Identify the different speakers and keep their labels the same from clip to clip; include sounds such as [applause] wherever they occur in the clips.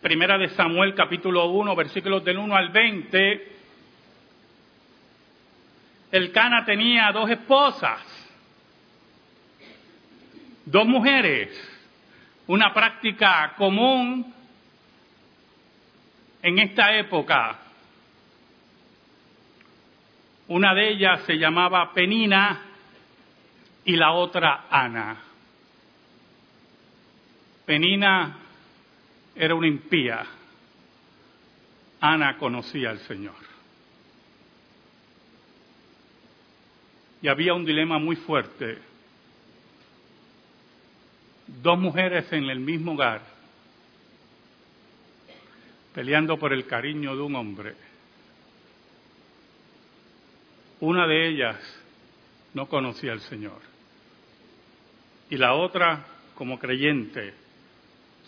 Speaker 1: Primera de Samuel capítulo 1, versículos del 1 al 20, el Cana tenía dos esposas, dos mujeres, una práctica común en esta época. Una de ellas se llamaba Penina y la otra Ana. Penina era una impía. Ana conocía al Señor. Y había un dilema muy fuerte. Dos mujeres en el mismo hogar, peleando por el cariño de un hombre. Una de ellas no conocía al Señor. Y la otra, como creyente,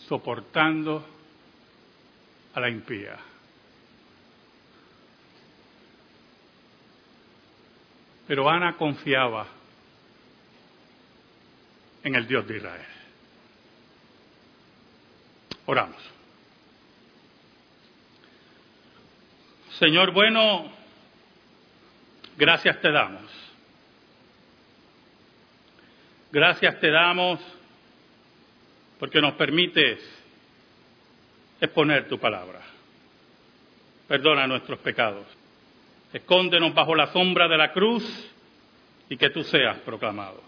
Speaker 1: soportando a la impía. Pero Ana confiaba en el Dios de Israel. Oramos. Señor bueno, gracias te damos. Gracias te damos porque nos permites exponer tu palabra. Perdona nuestros pecados. Escóndenos bajo la sombra de la cruz y que tú seas proclamado.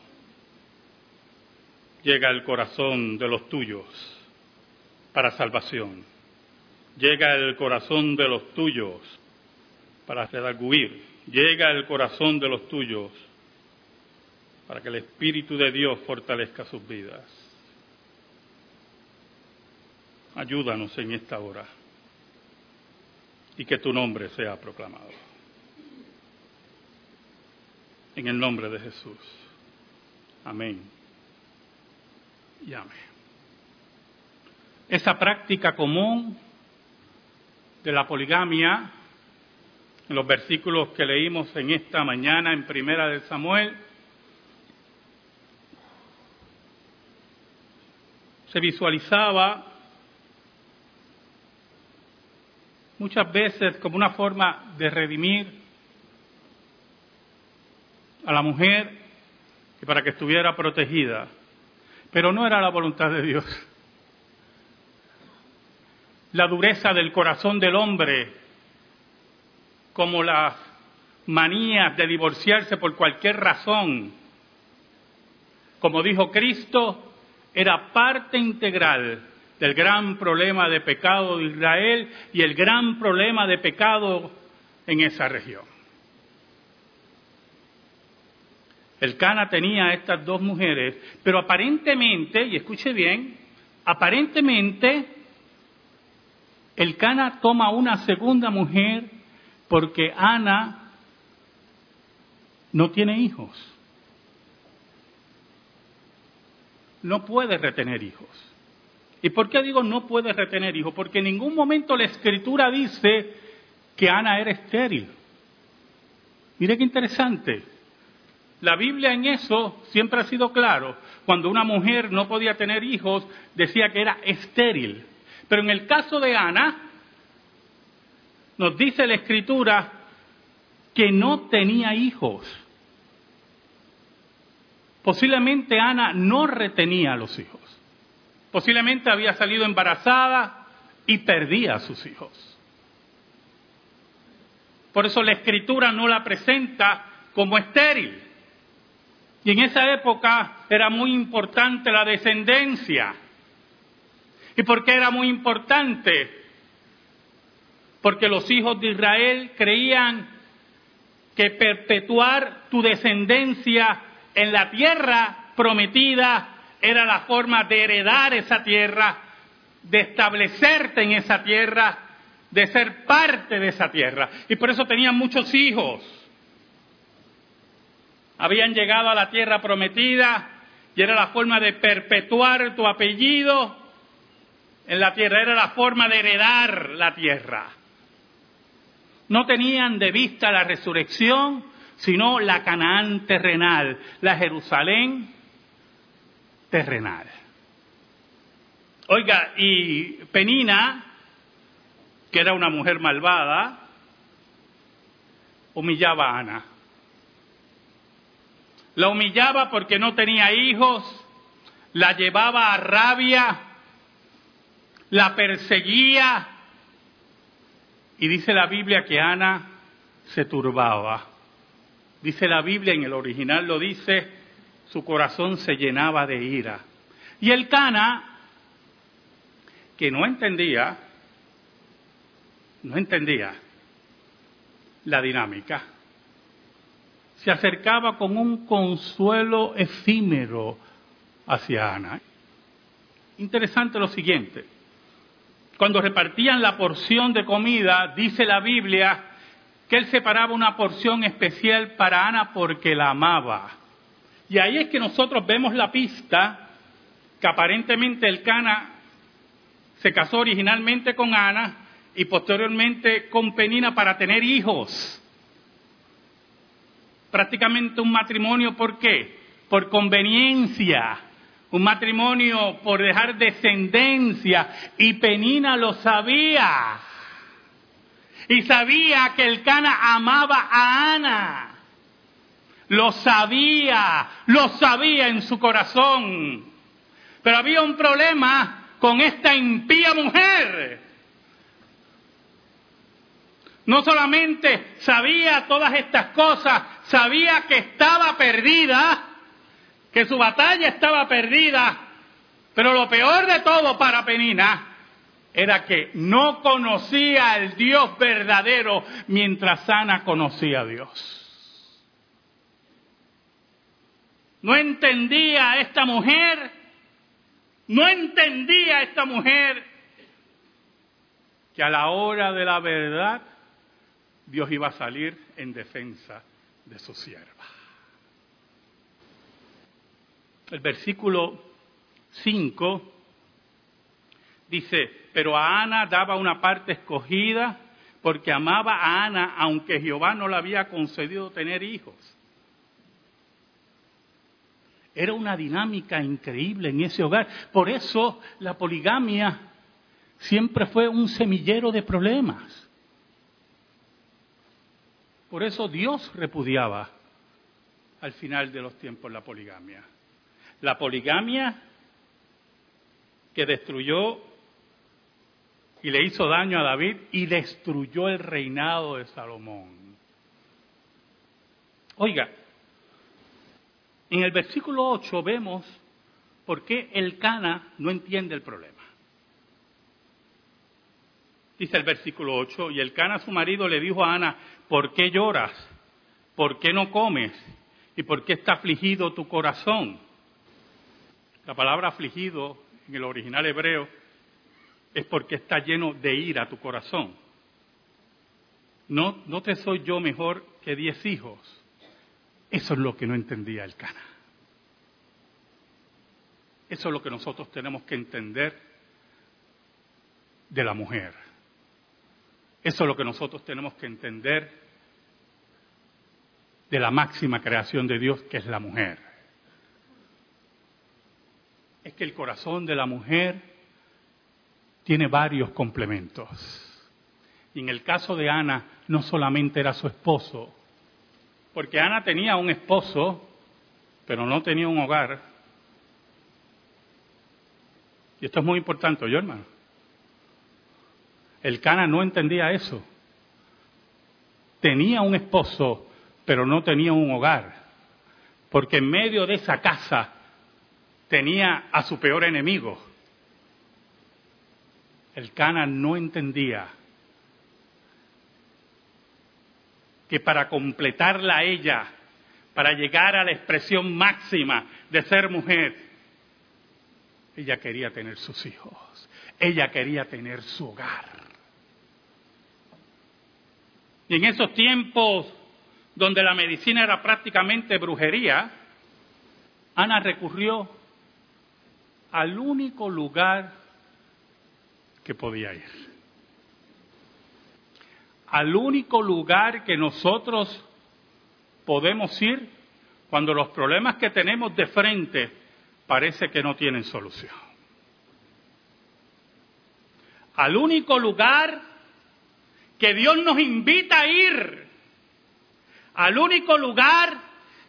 Speaker 1: Llega el corazón de los tuyos para salvación. Llega el corazón de los tuyos para redarguir. Llega el corazón de los tuyos para que el Espíritu de Dios fortalezca sus vidas. Ayúdanos en esta hora y que tu nombre sea proclamado. En el nombre de Jesús. Amén. Y amén. Esa práctica común de la poligamia, en los versículos que leímos en esta mañana en Primera de Samuel, se visualizaba muchas veces como una forma de redimir a la mujer y para que estuviera protegida. Pero no era la voluntad de Dios. La dureza del corazón del hombre, como las manías de divorciarse por cualquier razón, como dijo Cristo, era parte integral del gran problema de pecado de Israel y el gran problema de pecado en esa región. El Cana tenía estas dos mujeres, pero aparentemente, y escuche bien, aparentemente el Cana toma una segunda mujer porque Ana no tiene hijos. No puede retener hijos. ¿Y por qué digo no puede retener hijos? Porque en ningún momento la escritura dice que Ana era estéril. Mire qué interesante. La Biblia en eso siempre ha sido claro. Cuando una mujer no podía tener hijos, decía que era estéril. Pero en el caso de Ana, nos dice la escritura que no tenía hijos. Posiblemente Ana no retenía a los hijos. Posiblemente había salido embarazada y perdía a sus hijos. Por eso la escritura no la presenta como estéril. Y en esa época era muy importante la descendencia. ¿Y por qué era muy importante? Porque los hijos de Israel creían que perpetuar tu descendencia en la tierra prometida era la forma de heredar esa tierra, de establecerte en esa tierra, de ser parte de esa tierra. Y por eso tenían muchos hijos. Habían llegado a la tierra prometida y era la forma de perpetuar tu apellido en la tierra, era la forma de heredar la tierra. No tenían de vista la resurrección, sino la Canaán terrenal, la Jerusalén terrenal. Oiga, y Penina que era una mujer malvada, humillaba a Ana. La humillaba porque no tenía hijos, la llevaba a rabia, la perseguía. Y dice la Biblia que Ana se turbaba. Dice la Biblia, en el original lo dice, su corazón se llenaba de ira. Y el Cana, que no entendía, no entendía la dinámica, se acercaba con un consuelo efímero hacia Ana. Interesante lo siguiente. Cuando repartían la porción de comida, dice la Biblia que él separaba una porción especial para Ana porque la amaba. Y ahí es que nosotros vemos la pista que aparentemente el Cana se casó originalmente con Ana y posteriormente con Penina para tener hijos. Prácticamente un matrimonio, ¿por qué? Por conveniencia. Un matrimonio por dejar descendencia. Y Penina lo sabía. Y sabía que el Cana amaba a Ana. Lo sabía, lo sabía en su corazón. Pero había un problema con esta impía mujer. No solamente sabía todas estas cosas, sabía que estaba perdida, que su batalla estaba perdida, pero lo peor de todo para Penina era que no conocía al Dios verdadero mientras Ana conocía a Dios. No entendía a esta mujer, no entendía a esta mujer que a la hora de la verdad Dios iba a salir en defensa de su sierva. El versículo 5 dice, pero a Ana daba una parte escogida porque amaba a Ana aunque Jehová no le había concedido tener hijos. Era una dinámica increíble en ese hogar. Por eso la poligamia siempre fue un semillero de problemas. Por eso Dios repudiaba al final de los tiempos la poligamia. La poligamia que destruyó y le hizo daño a David y destruyó el reinado de Salomón. Oiga, en el versículo 8 vemos por qué el Cana no entiende el problema. Dice el versículo 8, y el Cana su marido le dijo a Ana, ¿por qué lloras? ¿Por qué no comes? ¿Y por qué está afligido tu corazón? La palabra afligido en el original hebreo es porque está lleno de ira tu corazón. No, no te soy yo mejor que diez hijos. Eso es lo que no entendía el Cana. Eso es lo que nosotros tenemos que entender de la mujer. Eso es lo que nosotros tenemos que entender de la máxima creación de Dios, que es la mujer. Es que el corazón de la mujer tiene varios complementos. Y en el caso de Ana, no solamente era su esposo, porque Ana tenía un esposo, pero no tenía un hogar. Y esto es muy importante, yo hermano. El Cana no entendía eso. Tenía un esposo, pero no tenía un hogar. Porque en medio de esa casa tenía a su peor enemigo. El Cana no entendía que para completarla ella, para llegar a la expresión máxima de ser mujer, ella quería tener sus hijos, ella quería tener su hogar. Y en esos tiempos donde la medicina era prácticamente brujería, Ana recurrió al único lugar que podía ir. Al único lugar que nosotros podemos ir cuando los problemas que tenemos de frente parece que no tienen solución. Al único lugar que Dios nos invita a ir al único lugar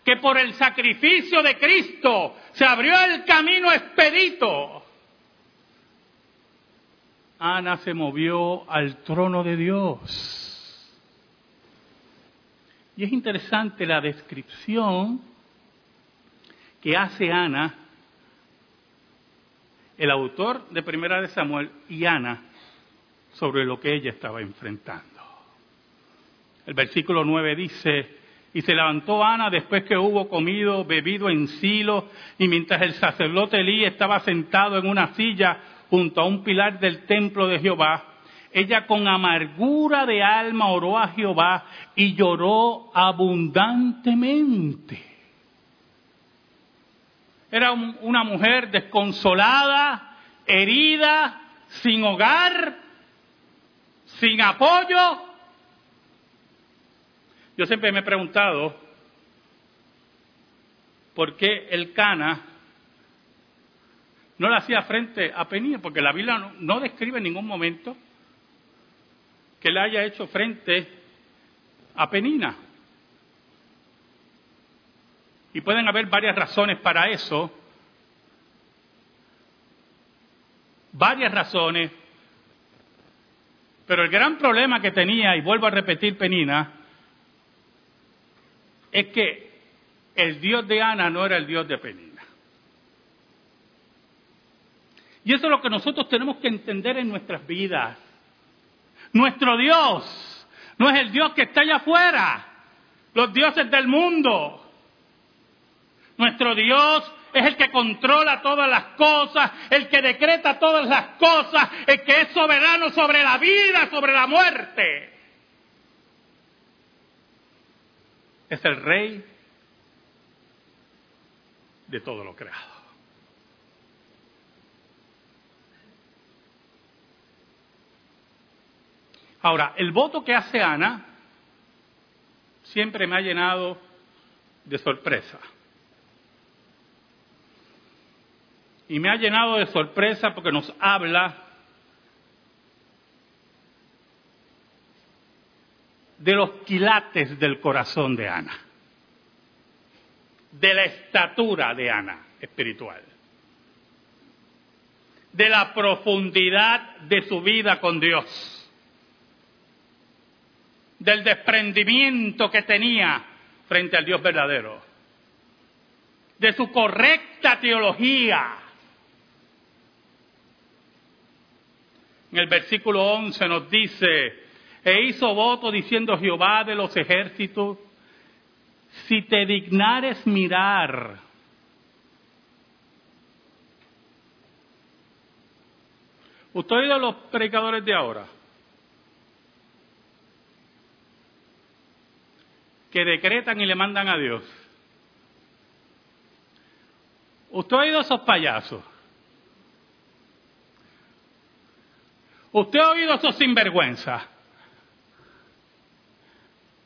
Speaker 1: que por el sacrificio de Cristo se abrió el camino expedito. Ana se movió al trono de Dios. Y es interesante la descripción que hace Ana, el autor de Primera de Samuel y Ana, sobre lo que ella estaba enfrentando. El versículo 9 dice, y se levantó Ana después que hubo comido, bebido en Silo, y mientras el sacerdote Elí estaba sentado en una silla junto a un pilar del templo de Jehová, ella con amargura de alma oró a Jehová y lloró abundantemente. Era una mujer desconsolada, herida, sin hogar, sin apoyo. Yo siempre me he preguntado por qué el Cana no le hacía frente a Penía, porque la Biblia no, no describe en ningún momento que le haya hecho frente a Penina. Y pueden haber varias razones para eso, varias razones, pero el gran problema que tenía, y vuelvo a repetir Penina, es que el Dios de Ana no era el Dios de Penina. Y eso es lo que nosotros tenemos que entender en nuestras vidas. Nuestro Dios no es el Dios que está allá afuera, los dioses del mundo. Nuestro Dios es el que controla todas las cosas, el que decreta todas las cosas, el que es soberano sobre la vida, sobre la muerte. Es el rey de todo lo creado. Ahora, el voto que hace Ana siempre me ha llenado de sorpresa. Y me ha llenado de sorpresa porque nos habla de los quilates del corazón de Ana, de la estatura de Ana espiritual, de la profundidad de su vida con Dios del desprendimiento que tenía frente al Dios verdadero, de su correcta teología. En el versículo 11 nos dice, e hizo voto diciendo Jehová de los ejércitos, si te dignares mirar ¿Usted ha oído los predicadores de ahora? Que decretan y le mandan a Dios. ¿Usted ha oído esos payasos? ¿Usted ha oído esos sinvergüenzas?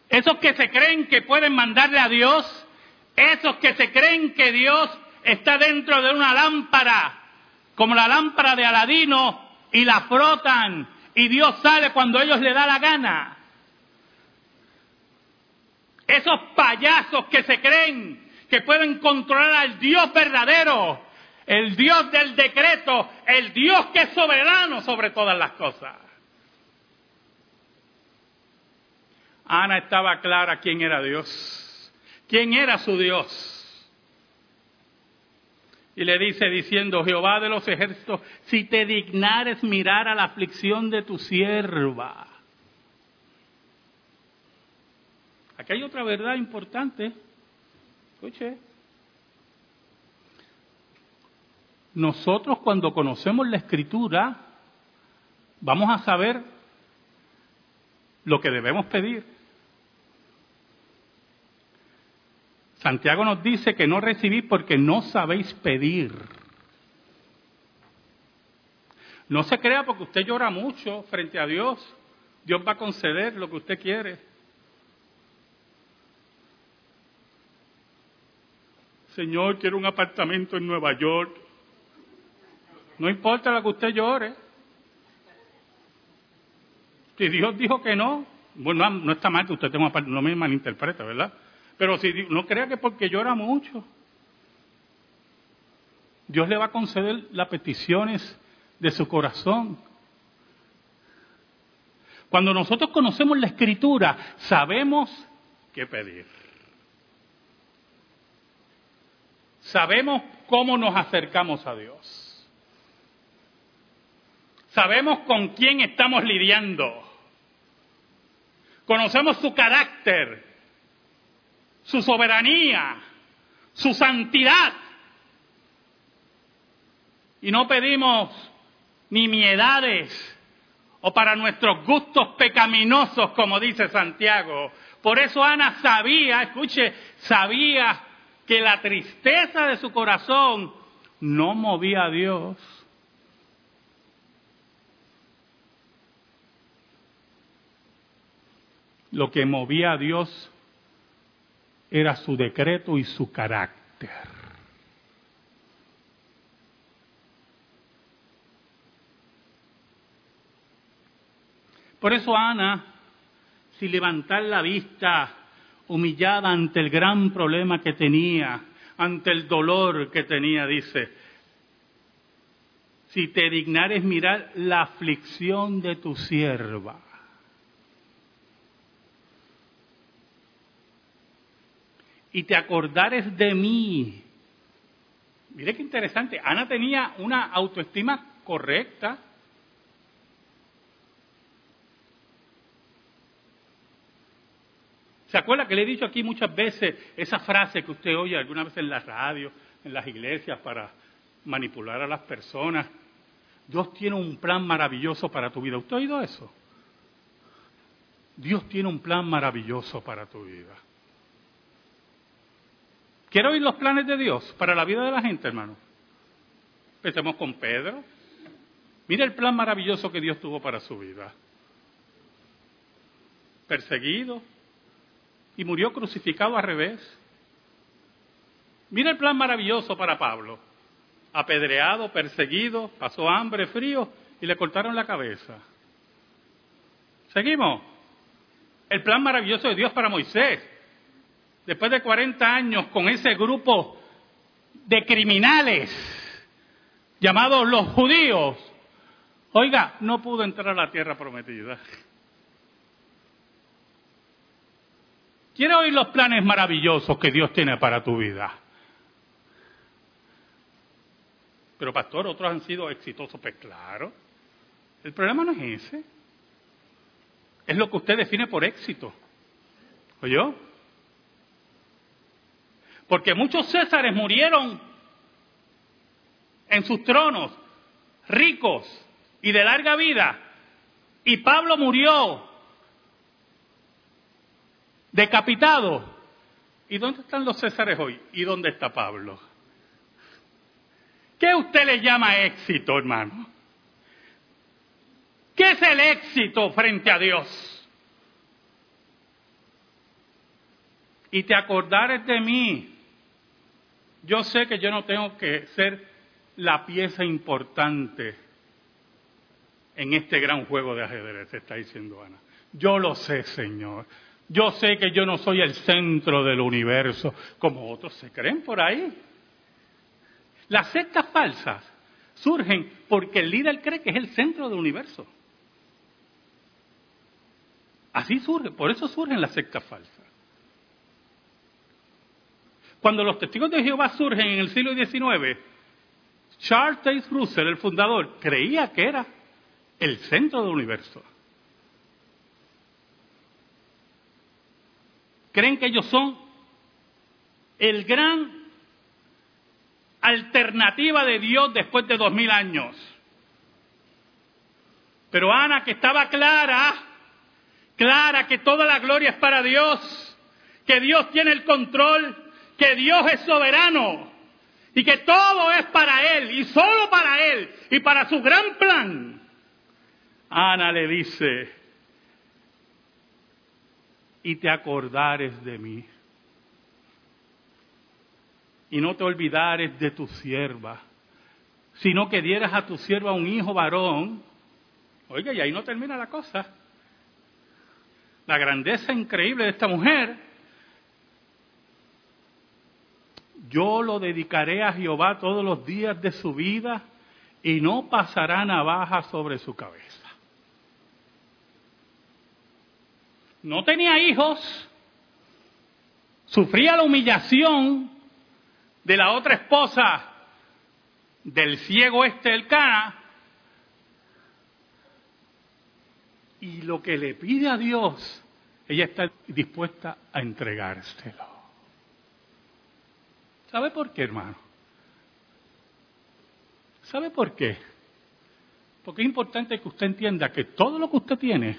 Speaker 1: Esos que se creen que pueden mandarle a Dios, esos que se creen que Dios está dentro de una lámpara, como la lámpara de Aladino, y la frotan, y Dios sale cuando ellos le da la gana. Esos payasos que se creen que pueden controlar al Dios verdadero, el Dios del decreto, el Dios que es soberano sobre todas las cosas. Ana estaba clara quién era Dios, quién era su Dios. Y le dice diciendo, Jehová de los ejércitos, si te dignares mirar a la aflicción de tu sierva Aquí hay otra verdad importante. Escuche. Nosotros cuando conocemos la escritura, vamos a saber lo que debemos pedir. Santiago nos dice que no recibís porque no sabéis pedir. No se crea porque usted llora mucho frente a Dios. Dios va a conceder lo que usted quiere. Señor, quiero un apartamento en Nueva York. No importa lo que usted llore. Si Dios dijo que no, bueno, no está mal que usted tenga, no me malinterprete, ¿verdad? Pero si no crea que porque llora mucho, Dios le va a conceder las peticiones de su corazón. Cuando nosotros conocemos la escritura, sabemos qué pedir. Sabemos cómo nos acercamos a Dios. Sabemos con quién estamos lidiando. Conocemos su carácter, su soberanía, su santidad. Y no pedimos nimiedades o para nuestros gustos pecaminosos, como dice Santiago. Por eso Ana sabía, escuche, sabía que la tristeza de su corazón no movía a Dios. Lo que movía a Dios era su decreto y su carácter. Por eso Ana, sin levantar la vista, humillada ante el gran problema que tenía, ante el dolor que tenía, dice, si te dignares mirar la aflicción de tu sierva. Y te acordares de mí. Mire qué interesante. Ana tenía una autoestima correcta. ¿Se acuerda que le he dicho aquí muchas veces esa frase que usted oye alguna vez en la radio, en las iglesias para manipular a las personas? Dios tiene un plan maravilloso para tu vida. ¿Usted ha oído eso? Dios tiene un plan maravilloso para tu vida. ¿Quiere oír los planes de Dios para la vida de la gente, hermano? Empecemos con Pedro. Mira el plan maravilloso que Dios tuvo para su vida. Perseguido, y murió crucificado al revés. Mira el plan maravilloso para Pablo. Apedreado, perseguido, pasó hambre, frío y le cortaron la cabeza. Seguimos. El plan maravilloso de Dios para Moisés. Después de 40 años con ese grupo de criminales llamados los judíos, oiga, no pudo entrar a la tierra prometida. Quiero oír los planes maravillosos que Dios tiene para tu vida. Pero pastor, otros han sido exitosos, pues claro. El problema no es ese. Es lo que usted define por éxito. ¿Oyó? Porque muchos césares murieron en sus tronos, ricos y de larga vida. Y Pablo murió decapitado. ¿Y dónde están los Césares hoy? ¿Y dónde está Pablo? ¿Qué usted le llama éxito, hermano? ¿Qué es el éxito frente a Dios? Y te acordares de mí. Yo sé que yo no tengo que ser la pieza importante en este gran juego de ajedrez, está diciendo Ana. Yo lo sé, Señor. Yo sé que yo no soy el centro del universo, como otros se creen por ahí. Las sectas falsas surgen porque el líder cree que es el centro del universo. Así surge, por eso surgen las sectas falsas. Cuando los testigos de Jehová surgen en el siglo XIX, Charles Taze Russell, el fundador, creía que era el centro del universo. Creen que ellos son el gran alternativa de Dios después de dos mil años. Pero Ana, que estaba clara, clara que toda la gloria es para Dios, que Dios tiene el control, que Dios es soberano y que todo es para Él y solo para Él y para su gran plan. Ana le dice, y te acordares de mí. Y no te olvidares de tu sierva, sino que dieras a tu sierva un hijo varón. Oiga, y ahí no termina la cosa. la grandeza increíble de esta mujer, yo lo dedicaré a Jehová todos los días de su vida y no pasará navaja sobre su cabeza. No tenía hijos, sufría la humillación de la otra esposa del ciego este del Cana, y lo que le pide a Dios, ella está dispuesta a entregárselo. ¿Sabe por qué, hermano? ¿Sabe por qué? Porque es importante que usted entienda que todo lo que usted tiene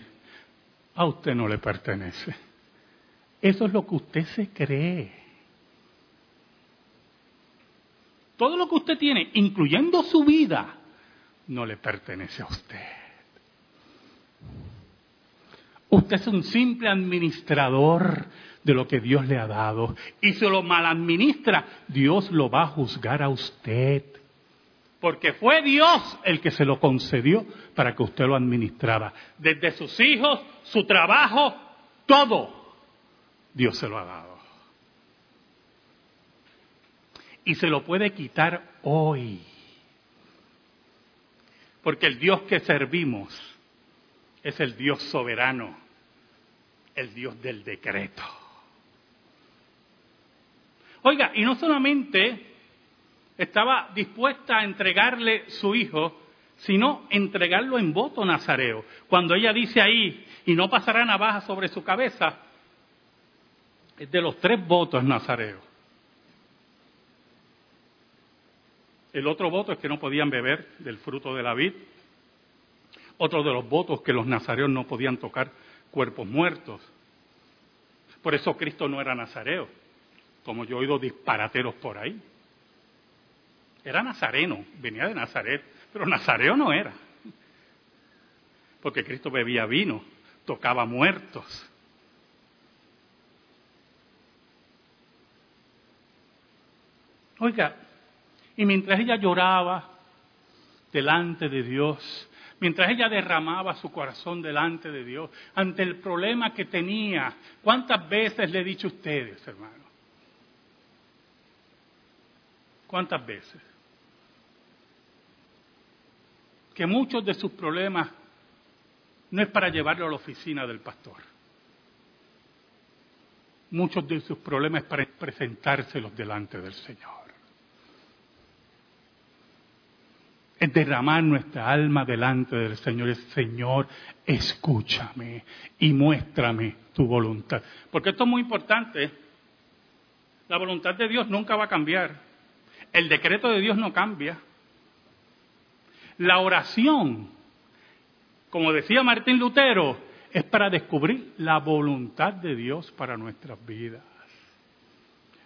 Speaker 1: a usted no le pertenece. Eso es lo que usted se cree. Todo lo que usted tiene, incluyendo su vida, no le pertenece a usted. Usted es un simple administrador de lo que Dios le ha dado. Y si lo mal administra, Dios lo va a juzgar a usted. Porque fue Dios el que se lo concedió para que usted lo administrara. Desde sus hijos, su trabajo, todo. Dios se lo ha dado. Y se lo puede quitar hoy. Porque el Dios que servimos es el Dios soberano, el Dios del decreto. Oiga, y no solamente estaba dispuesta a entregarle su hijo, sino entregarlo en voto nazareo. Cuando ella dice ahí, y no pasará navaja sobre su cabeza, es de los tres votos nazareos. El otro voto es que no podían beber del fruto de la vid. Otro de los votos que los nazareos no podían tocar cuerpos muertos. Por eso Cristo no era nazareo, como yo he oído disparateros por ahí. Era nazareno, venía de Nazaret, pero nazareo no era. Porque Cristo bebía vino, tocaba muertos. Oiga, y mientras ella lloraba delante de Dios, mientras ella derramaba su corazón delante de Dios, ante el problema que tenía. ¿Cuántas veces le he dicho a ustedes, hermano? ¿Cuántas veces? Que muchos de sus problemas no es para llevarlo a la oficina del pastor. Muchos de sus problemas es para presentárselos delante del Señor. es derramar nuestra alma delante del Señor. Es, Señor, escúchame y muéstrame tu voluntad. Porque esto es muy importante. La voluntad de Dios nunca va a cambiar. El decreto de Dios no cambia. La oración, como decía Martín Lutero, es para descubrir la voluntad de Dios para nuestras vidas.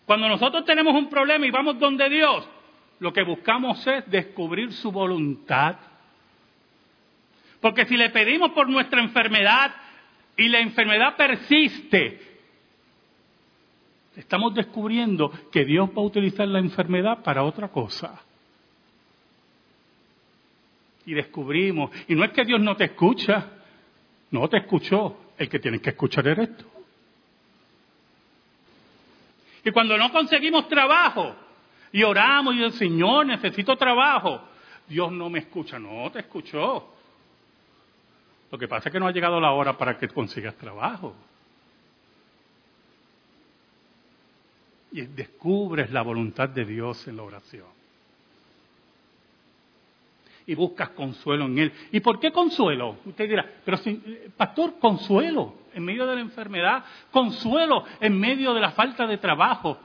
Speaker 1: Cuando nosotros tenemos un problema y vamos donde Dios, lo que buscamos es descubrir su voluntad. Porque si le pedimos por nuestra enfermedad y la enfermedad persiste, estamos descubriendo que Dios va a utilizar la enfermedad para otra cosa. Y descubrimos, y no es que Dios no te escucha, no te escuchó, el que tienes que escuchar eres tú. Y cuando no conseguimos trabajo, y oramos y el Señor, necesito trabajo. Dios no me escucha, no te escuchó. Lo que pasa es que no ha llegado la hora para que consigas trabajo. Y descubres la voluntad de Dios en la oración. Y buscas consuelo en Él. ¿Y por qué consuelo? Usted dirá, pero si, pastor, consuelo en medio de la enfermedad, consuelo en medio de la falta de trabajo,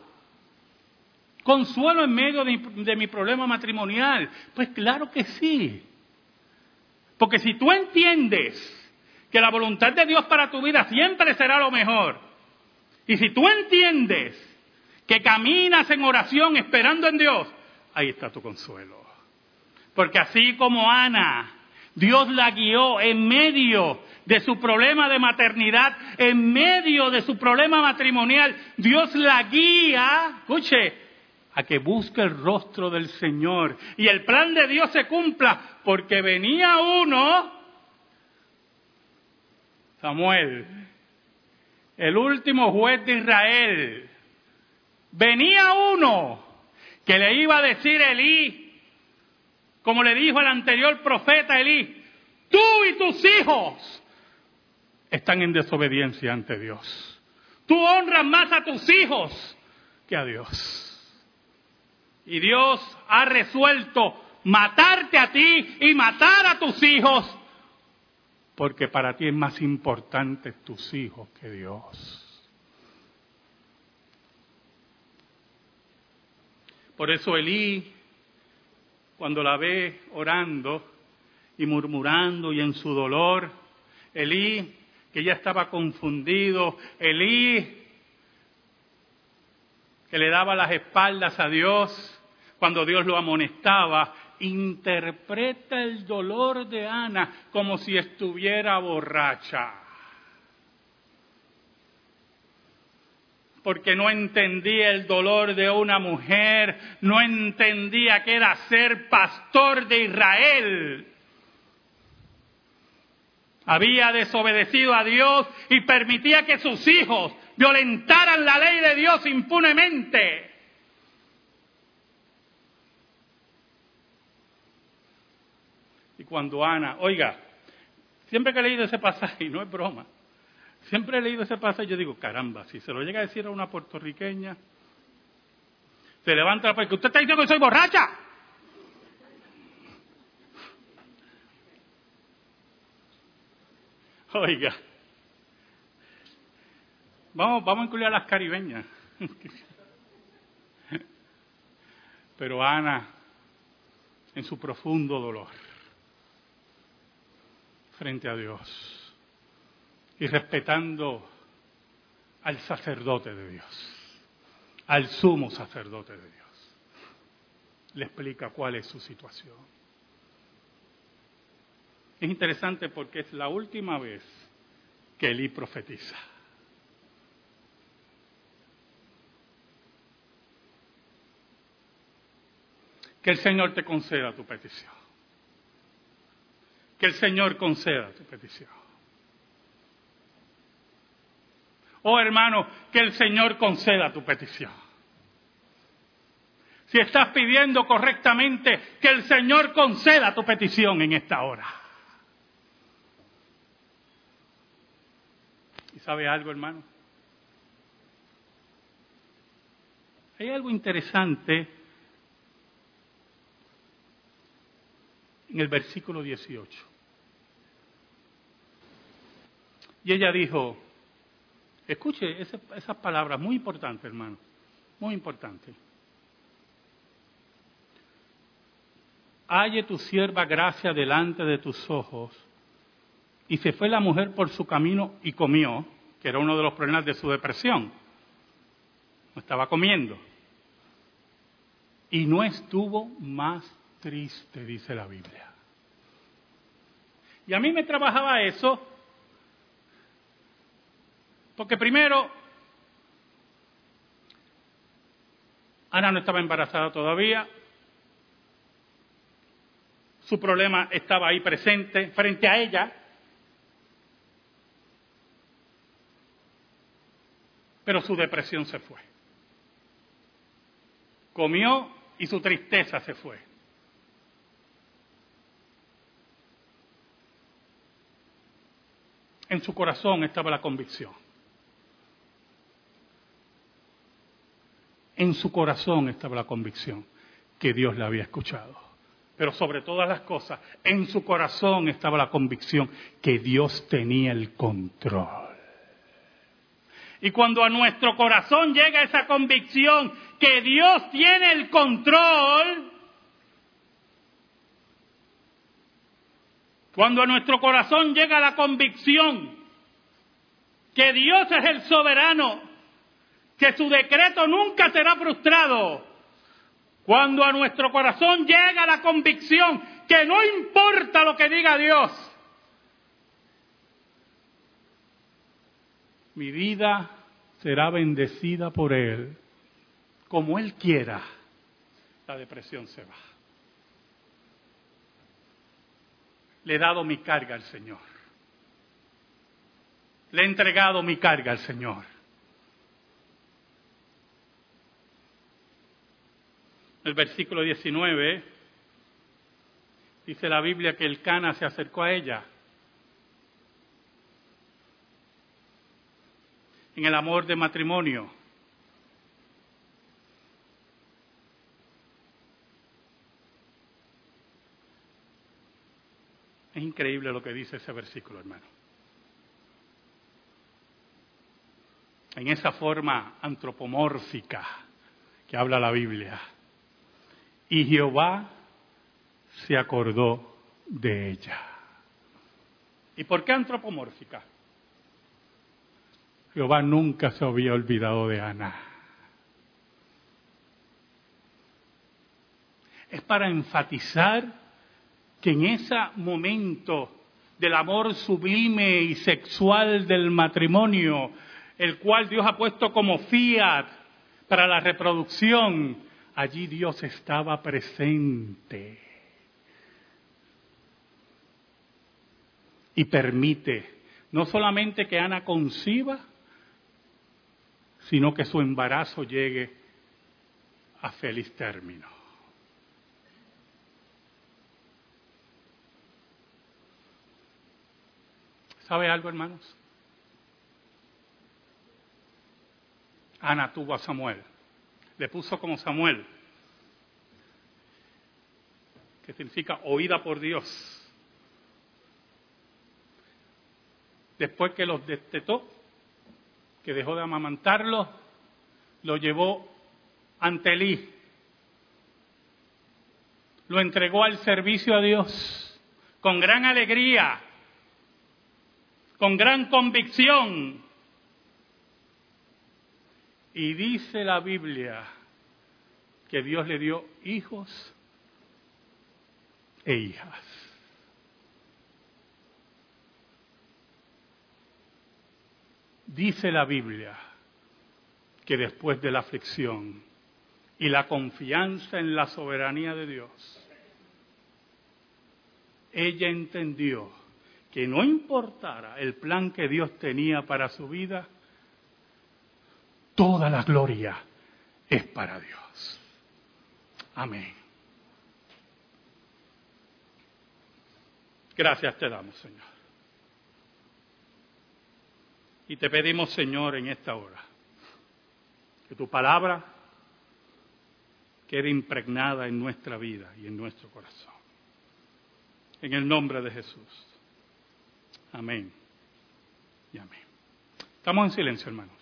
Speaker 1: ¿Consuelo en medio de, mi problema matrimonial? Pues claro que sí. Porque si tú entiendes que la voluntad de Dios para tu vida siempre será lo mejor, y si tú entiendes que caminas en oración esperando en Dios, ahí está tu consuelo. Porque así como Ana, Dios la guió en medio de su problema de maternidad, en medio de su problema matrimonial, Dios la guía, escuche, a que busque el rostro del Señor y el plan de Dios se cumpla, porque venía uno, Samuel, el último juez de Israel, venía uno que le iba a decir Elí, como le dijo el anterior profeta Elí, tú y tus hijos están en desobediencia ante Dios. Tú honras más a tus hijos que a Dios. Y Dios ha resuelto matarte a ti y matar a tus hijos, porque para ti es más importante tus hijos que Dios. Por eso Elí, cuando la ve orando y murmurando y en su dolor, Elí, que ya estaba confundido, Elí, que le daba las espaldas a Dios, cuando Dios lo amonestaba, interpreta el dolor de Ana como si estuviera borracha. Porque no entendía el dolor de una mujer, no entendía que era ser pastor de Israel. Había desobedecido a Dios y permitía que sus hijos violentaran la ley de Dios impunemente. cuando Ana, oiga, siempre que he leído ese pasaje, y no es broma, siempre he leído ese pasaje y yo digo, caramba, si se lo llega a decir a una puertorriqueña, se levanta porque usted está diciendo que soy borracha. [laughs] Oiga, vamos, vamos a incluir a las caribeñas. [laughs] Pero Ana, en su profundo dolor, frente a Dios y respetando al sacerdote de Dios, al sumo sacerdote de Dios. Le explica cuál es su situación. Es interesante porque es la última vez que Elí profetiza. Que el Señor te conceda tu petición que el Señor conceda tu petición. Oh hermano, que el Señor conceda tu petición. Si estás pidiendo correctamente, que el Señor conceda tu petición en esta hora. ¿Y sabe algo, hermano? Hay algo interesante en el versículo 18. Y ella dijo, escuche esas palabras, muy importantes, hermano, muy importante. Halle tu sierva gracia delante de tus ojos. Y se fue la mujer por su camino y comió, que era uno de los problemas de su depresión. No estaba comiendo. Y no estuvo más triste, dice la Biblia. Y a mí me trabajaba eso porque primero, Ana no estaba embarazada todavía, su problema estaba ahí presente frente a ella, pero su depresión se fue. Comió y su tristeza se fue. En su corazón estaba la convicción. En su corazón estaba la convicción que Dios le había escuchado. Pero sobre todas las cosas, en su corazón estaba la convicción que Dios tenía el control. Y cuando a nuestro corazón llega esa convicción que Dios tiene el control, cuando a nuestro corazón llega la convicción que Dios es el soberano, que su decreto nunca será frustrado. Cuando a nuestro corazón llega la convicción que no importa lo que diga Dios, mi vida será bendecida por Él, como Él quiera, la depresión se va. Le he dado mi carga al Señor. Le he entregado mi carga al Señor. El versículo 19 dice la Biblia que el Cana se acercó a ella. En el amor de matrimonio. Es increíble lo que dice ese versículo, hermano. En esa forma antropomórfica que habla la Biblia. Y Jehová se acordó de ella. ¿Y por qué antropomórfica? Jehová nunca se había olvidado de Ana. Es para enfatizar que en ese momento del amor sublime y sexual del matrimonio, el cual Dios ha puesto como fiat para la reproducción, allí Dios estaba presente. Y permite no solamente que Ana conciba, sino que su embarazo llegue a feliz término. ¿Sabe algo, hermanos? Ana tuvo a Samuel. Le puso como Samuel, que significa oída por Dios. Después que los destetó, que dejó de amamantarlo, lo llevó ante Elí. Lo entregó al servicio a Dios con gran alegría con gran convicción. Y dice la Biblia que Dios le dio hijos e hijas. Dice la Biblia que después de la aflicción y la confianza en la soberanía de Dios, ella entendió que no importara el plan que Dios tenía para su vida, toda la gloria es para Dios. Amén. Gracias te damos, Señor. Y te pedimos, Señor, en esta hora, que tu palabra quede impregnada en nuestra vida y en nuestro corazón. En el nombre de Jesús. Amén. Y amén. Estamos en silencio, hermanos.